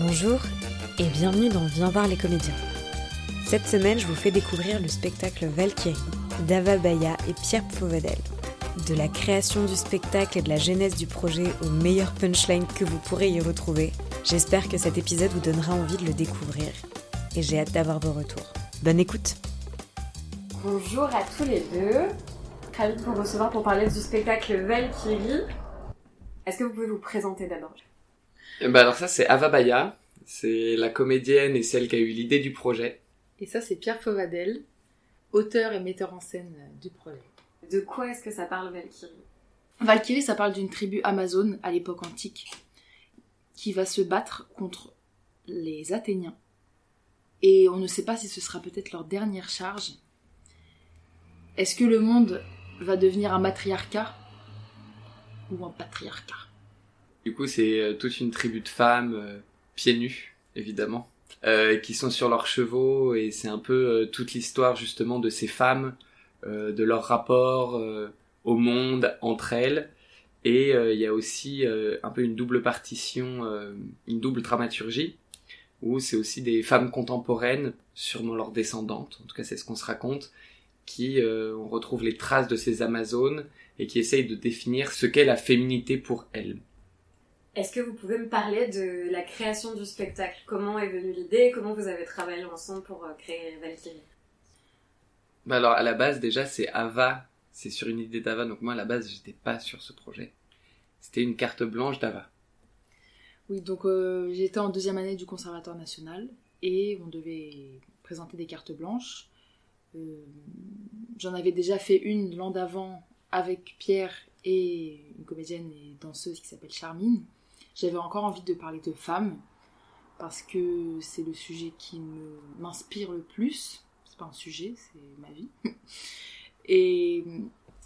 Bonjour et bienvenue dans Viens voir les comédiens. Cette semaine, je vous fais découvrir le spectacle Valkyrie d'Ava Baya et Pierre Fauvadel. De la création du spectacle et de la genèse du projet aux meilleures punchlines que vous pourrez y retrouver, j'espère que cet épisode vous donnera envie de le découvrir. Et j'ai hâte d'avoir vos retours. Bonne écoute Bonjour à tous les deux. Ravi de vous recevoir pour parler du spectacle Valkyrie. Est-ce que vous pouvez vous présenter d'abord Eh ben alors ça c'est Ava Baya, c'est la comédienne et celle qui a eu l'idée du projet. Et ça, c'est Pierre Fauvadel, auteur et metteur en scène euh, du projet. De quoi est-ce que ça parle Valkyrie? Valkyrie, ça parle d'une tribu amazone à l'époque antique qui va se battre contre les Athéniens. Et on ne sait pas si ce sera peut-être leur dernière charge. Est-ce que le monde va devenir un matriarcat ou un patriarcat? Du coup c'est euh, toute une tribu de femmes, euh, pieds nus évidemment, euh, qui sont sur leurs chevaux et c'est un peu toute l'histoire justement de ces femmes, de leur rapport au monde entre elles. Et il y a aussi un peu une double partition, une double dramaturgie, où c'est aussi des femmes contemporaines, sûrement leurs descendantes, en tout cas c'est ce qu'on se raconte, qui on retrouve les traces de ces Amazones et qui essayent de définir ce qu'est la féminité pour elles. Est-ce que vous pouvez me parler de la création du spectacle? Comment est venue l'idée? Comment vous avez travaillé ensemble pour euh, créer Valkyrie? Bah alors à la base déjà c'est Ava, c'est sur une idée d'Ava, donc moi à la base j'étais pas sur ce projet. C'était une carte blanche d'Ava. Oui, donc euh, j'étais en deuxième année du Conservatoire national et on devait présenter des cartes blanches. Euh, J'en avais déjà fait une l'an d'avant avec Pierre et une comédienne et danseuse qui s'appelle Charmine. J'avais encore envie de parler de femmes parce que c'est le sujet qui m'inspire le plus. C'est pas un sujet, c'est ma vie. Et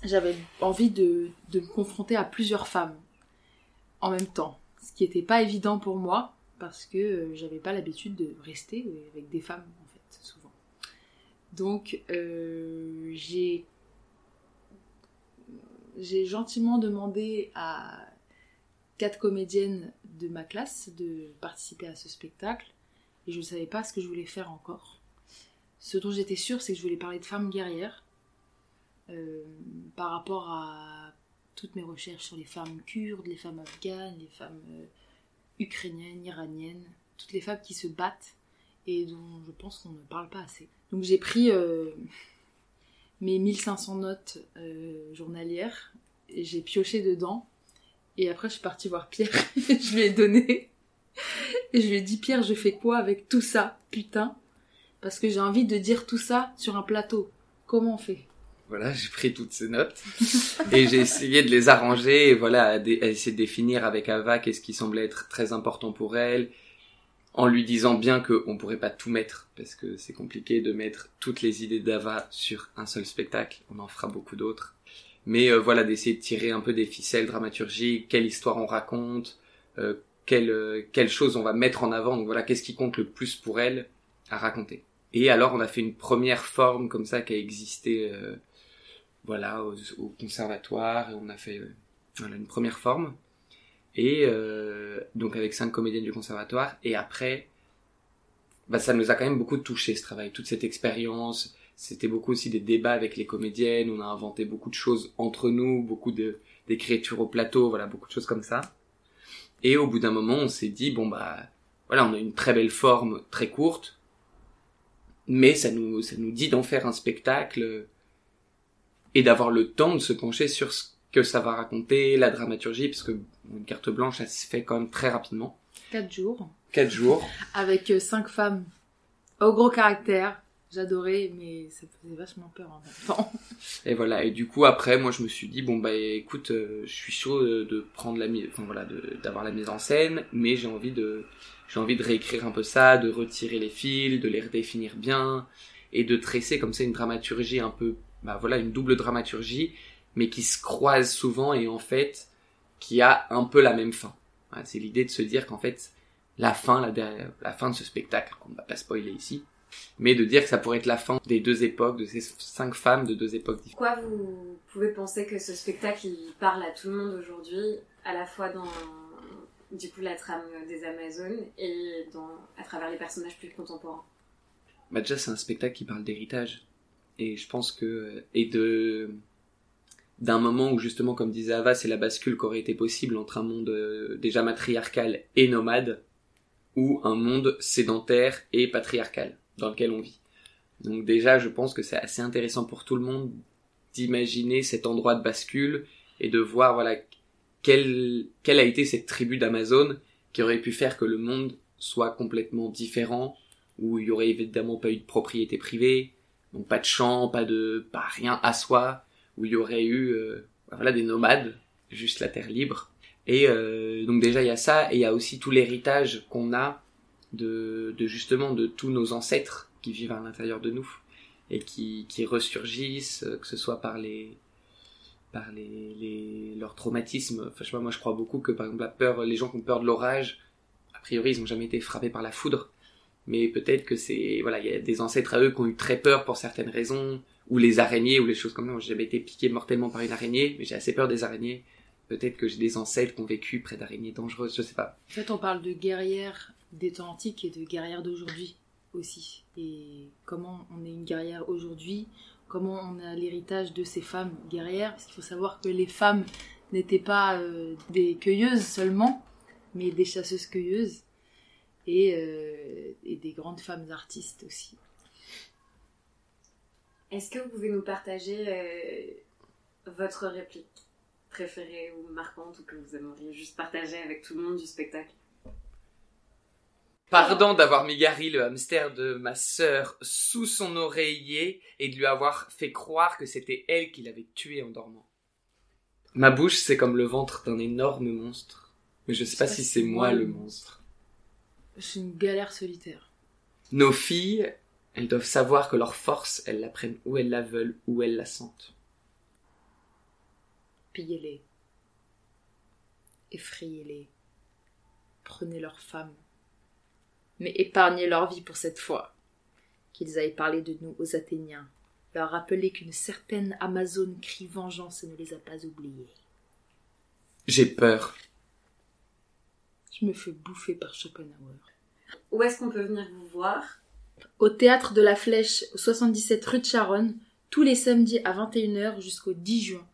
j'avais envie de, me confronter à plusieurs femmes en même temps. Ce qui n'était pas évident pour moi parce que euh, j'avais pas l'habitude de rester avec des femmes en fait, souvent. Donc euh, j'ai gentiment demandé à quatre comédiennes de ma classe de participer à ce spectacle et je ne savais pas ce que je voulais faire encore. Ce dont j'étais sûre, c'est que je voulais parler de femmes guerrières euh, par rapport à toutes mes recherches sur les femmes kurdes, les femmes afghanes, les femmes euh, ukrainiennes, iraniennes, toutes les femmes qui se battent et dont je pense qu'on ne parle pas assez. Donc j'ai pris euh, mes 1500 notes euh, journalières et j'ai pioché dedans et après je suis partie voir Pierre. Je lui ai donné. Et je lui ai dit Pierre je fais quoi avec tout ça putain? Parce que j'ai envie de dire tout ça sur un plateau. Comment on fait? Voilà, j'ai pris toutes ces notes. Et j'ai essayé de les arranger et voilà, à, dé- essayer de définir avec Ava qu'est-ce qui semblait être très important pour elle, en lui disant bien qu'on pourrait pas tout mettre parce que c'est compliqué de mettre toutes les idées d'Ava sur un seul spectacle. On en fera beaucoup d'autres. Mais euh, voilà, d'essayer de tirer un peu des ficelles dramaturgiques, quelle histoire on raconte, euh, quelle, euh, quelle chose on va mettre en avant. Donc voilà, qu'est-ce qui compte le plus pour elle à raconter. Et alors, on a fait une première forme comme ça qui a existé, euh, voilà, au, au conservatoire, et on a fait euh, voilà, une première forme. Et euh, donc avec cinq comédiennes du conservatoire. Et après, bah, ça nous a quand même beaucoup touché ce travail, toute cette expérience. C'était beaucoup aussi des débats avec les comédiennes. On a inventé beaucoup de choses entre nous, beaucoup de d'écriture au plateau, voilà, beaucoup de choses comme ça. Et au bout d'un moment, on s'est dit bon bah voilà, on a une très belle forme, très courte, mais ça nous ça nous dit d'en faire un spectacle et d'avoir le temps de se pencher sur ce que ça va raconter, la dramaturgie, parce que une carte blanche, ça se fait quand même très rapidement. quatre jours Quatre jours. avec euh, cinq femmes au gros caractère j'adorais mais ça faisait vachement peur en même temps Et voilà. Et du coup, après, moi, je me suis dit, bon, bah, écoute, euh, je suis chaud de, prendre la mise, enfin, voilà, d'avoir la mise en scène, mais j'ai envie de, j'ai envie de réécrire un peu ça, de retirer les fils, de les redéfinir bien, et de tresser comme ça une dramaturgie un peu, bah, voilà, une double dramaturgie, mais qui se croise souvent et en fait, qui a un peu la même fin. C'est l'idée de se dire qu'en fait, la fin, la, la fin de ce spectacle, qu'on ne va pas spoiler ici, mais de dire que ça pourrait être la fin des deux époques, de ces cinq femmes de deux époques différentes. Pourquoi vous pouvez penser que ce spectacle il parle à tout le monde aujourd'hui, à la fois dans du coup la trame des Amazones et dans, à travers les personnages plus contemporains? Bah déjà c'est un spectacle qui parle d'héritage. Et je pense que et de d'un moment où justement comme disait Ava c'est la bascule qui aurait été possible entre un monde euh, déjà matriarcal et nomade ou un monde sédentaire et patriarcal dans lequel on vit donc déjà je pense que c'est assez intéressant pour tout le monde d'imaginer cet endroit de bascule et de voir voilà quelle, quelle a été cette tribu d'Amazon qui aurait pu faire que le monde soit complètement différent, où il y aurait évidemment pas eu de propriété privée, donc pas de champs, pas de, pas rien à soi, où il y aurait eu, euh, voilà, des nomades, juste la terre libre. Et euh, donc déjà il y a ça, et il y a aussi tout l'héritage qu'on a de, justement de tous nos ancêtres qui vivent à l'intérieur de nous et qui, qui ressurgissent, que ce soit par les par les, les leurs traumatismes. Enfin, je sais pas, moi je crois beaucoup que par exemple la peur, les gens qui ont peur de l'orage, a priori ils ont jamais été frappés par la foudre, mais peut-être que c'est voilà, il y a des ancêtres à eux qui ont eu très peur pour certaines raisons, ou les araignées ou les choses comme ça. J'ai jamais été piqué mortellement par une araignée, mais j'ai assez peur des araignées. Peut-être que j'ai des ancêtres qui ont vécu près d'araignées dangereuses, je sais pas. En fait, on parle de guerrières des temps antiques et de guerrières d'aujourd'hui aussi. Et comment on est une guerrière aujourd'hui, comment on a l'héritage de ces femmes guerrières. Parce qu'il faut savoir que les femmes n'étaient pas euh, des cueilleuses seulement, mais des chasseuses-cueilleuses et, euh, et, des grandes femmes artistes aussi. Est-ce que vous pouvez nous partager euh, votre réplique préférée ou marquante ou que vous aimeriez juste partager avec tout le monde du spectacle? Pardon d'avoir mis Gary, le hamster de ma sœur, sous son oreiller et de lui avoir fait croire que c'était elle qui l'avait tué en dormant. Ma bouche, c'est comme le ventre d'un énorme monstre. Mais je sais pas si c'est moi le monstre. C'est une galère solitaire. Nos filles, elles doivent savoir que leur force, elles la prennent où elles la veulent, où elles la sentent. Pillez-les. Effrayez-les. Prenez leurs femmes mais épargnez leur vie pour cette fois. Qu'ils aillent parler de nous aux Athéniens, leur rappeler qu'une certaine Amazone crie vengeance et ne les a pas oubliés. J'ai peur. Je me fais bouffer par Schopenhauer. Où est-ce qu'on peut venir vous voir? Au théâtre de la Flèche, au 77 rue de Charonne, tous les samedis à 21h jusqu'au 10 juin.